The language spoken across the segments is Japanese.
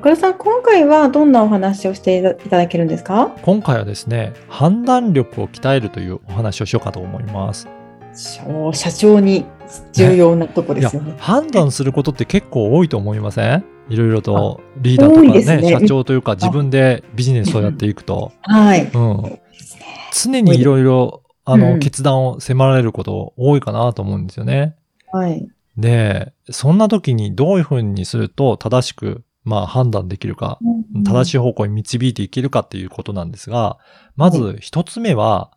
岡田さん今回はどんなお話をしていただけるんですか？今回はですね、判断力を鍛えるというお話をしようかと思います。社社長に重要なとこですよね。判断することって結構多いと思いません？いろいろとリーダーとかねね社長というか自分でビジネスをやっていくと、はい。うん、常にいろいろあの、うん決断を迫られること多いかなと思うんですよね。はい。で、そんな時にどういうふうにすると正しく、まあ判断できるか、正しい方向に導いていけるかっていうことなんですが、まず一つ目は、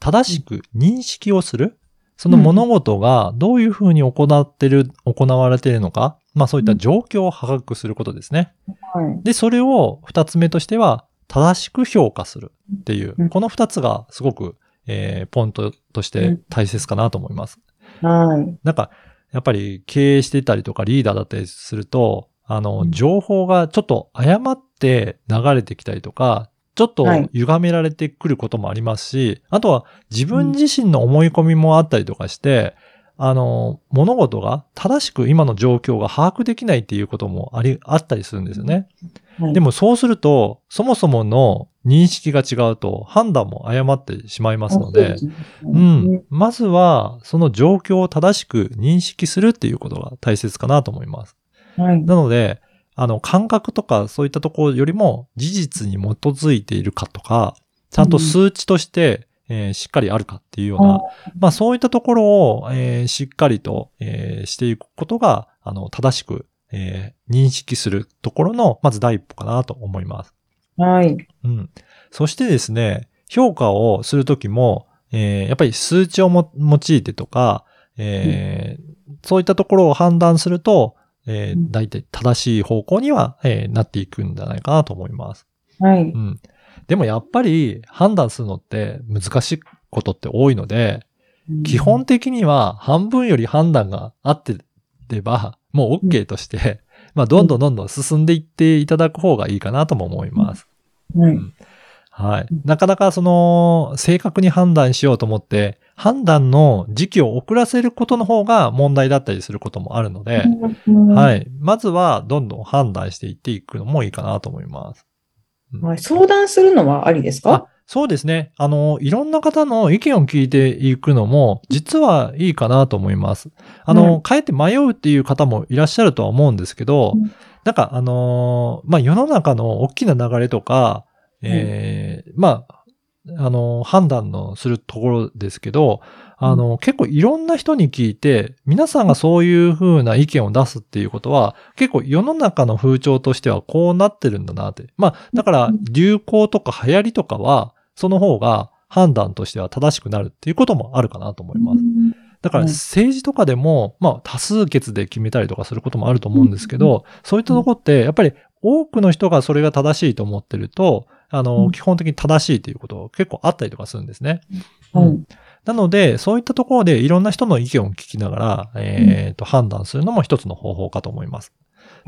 正しく認識をする。その物事がどういうふうに行ってる、行われているのか、まあそういった状況を把握することですね。はい。で、それを二つ目としては、正しく評価するっていううん、この二つがすごく、えーポイントとして大切かなと思います。はい。なんか、やっぱり経営してたりとかリーダーだったりすると、あの、うん情報がちょっと誤って流れてきたりとか、ちょっとはい歪められてくることもありますし、あとは自分自身の思い込みもあったりとかして、あの、物事が正しく今の状況が把握できないっていうこともあり、あったりするんですよね。はいでもそうすると、そもそもの認識が違うと判断も誤ってしまいますので、ううん。まずは、その状況を正しく認識するっていうことが大切かなと思います。はい。なので、あの、感覚とかそういったところよりも事実に基づいているかとか、ちゃんと数値として、えーしっかりあるかっていうような、まあそういったところを、えーしっかりと、えーしていくことが、あの、正しく、えー認識するところの、まず第一歩かなと思います。はい。うん。そしてですね、評価をするときも、えーやっぱり数値をも用いてとか、えーそういったところを判断すると、えーうん大体正しい方向には、えーなっていくんじゃないかなと思います。はい。うん。でもやっぱり判断するのって難しいことって多いので、基本的には半分より判断が合ってれば、もう OK として、まあどんどんどんどん進んでいっていただく方がいいかなとも思います。はい。はい。なかなかその、正確に判断しようと思って、判断の時期を遅らせることの方が問題だったりすることもあるので、は。はいい。まずは、どんどん判断していっていくのもいいかなと思います。はい相談するのはありですあか、そうですね。あの、いろんな方の意見を聞いていくのも、実はいいかなと思います。あの、うんかえって迷うっていう方もいらっしゃるとは思うんですけど、うんなんか、あのーまあ、世の中の大きな流れとか、えーまあ、あのー判断のするところですけど、あの、結構いろんな人に聞いて、皆さんがそういう風な意見を出すっていうことは、結構世の中の風潮としてはこうなってるんだなって。まあ、だからうん。流行とか流行りとかは、その方が判断としては正しくなるっていうこともあるかなと思います。だからうん。政治とかでも、まあ多数決で決めたりとかすることもあると思うんですけど、そういったところって、やっぱり多くの人がそれが正しいと思ってると、あの、うん。基本的に正しいということ結構あったりとかするんですね。はいうん。なので、そういったところでいろんな人の意見を聞きながら、えっ、と、判断するのも一つの方法かと思います。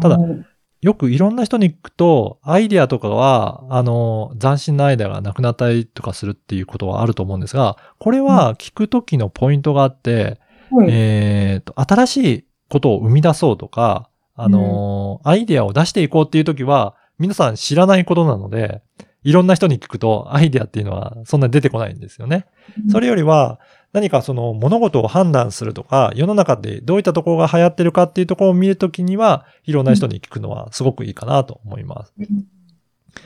ただはいよくいろんな人に聞くと、アイデアとかは、あの、斬新なアイデアがなくなったりとかするっていうことはあると思うんですが、これは聞くときのポイントがあって、はいえっ、と、新しいことを生み出そうとか、あのーアイデアを出していこうっていうときは、皆さん知らないことなので、いろんな人に聞くと、アイデアっていうのはそんなに出てこないんですよね。それよりは、何かその物事を判断するとか、世の中でどういったところが流行ってるかっていうところを見るときには、いろんな人に聞くのはすごくいいかなと思います。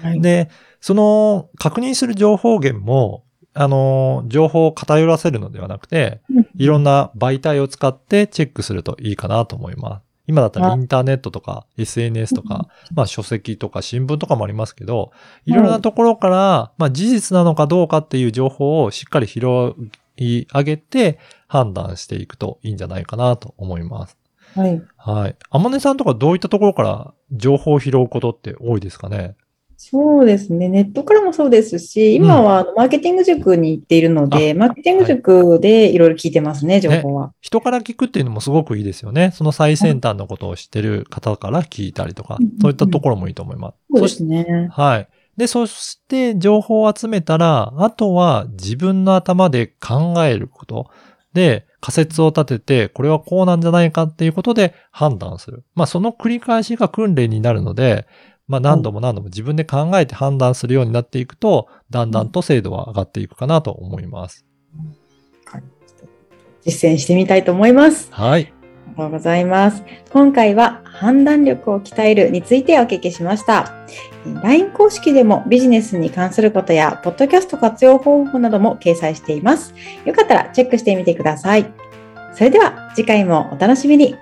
はいで、その確認する情報源も、あの、情報を偏らせるのではなくて、いろんな媒体を使ってチェックするといいかなと思います。今だったらあインターネットとか SNS とか、まあ書籍とか新聞とかもありますけど、いろんなところから、まあ事実なのかどうかっていう情報をしっかり拾い上げて判断していくといいんじゃないかなと思います。はい。はい。あまねさんとかどういったところから情報を拾うことって多いですかね？そうですね。ネットからもそうですし、今はマーケティング塾に行っているので、マーケティング塾でいろいろ聞いてますね、情報は。人から聞くっていうのもすごくいいですよね。その最先端のことを知ってる方から聞いたりとか、うんそういったところもいいと思います。そうですね。はい。で、そして情報を集めたら、あとは自分の頭で考えること。で、仮説を立てて、これはこうなんじゃないかっていうことで判断する。まあ、その繰り返しが訓練になるので、まあ、何度も何度も自分で考えて判断するようになっていくと、だんだんと精度は上がっていくかなと思います。実践してみたいと思います。はい。ありがとうございます。今回は判断力を鍛えるについてお聞きしました。LINE 公式でもビジネスに関することや、ポッドキャスト活用方法なども掲載しています。よかったらチェックしてみてください。それでは次回もお楽しみに。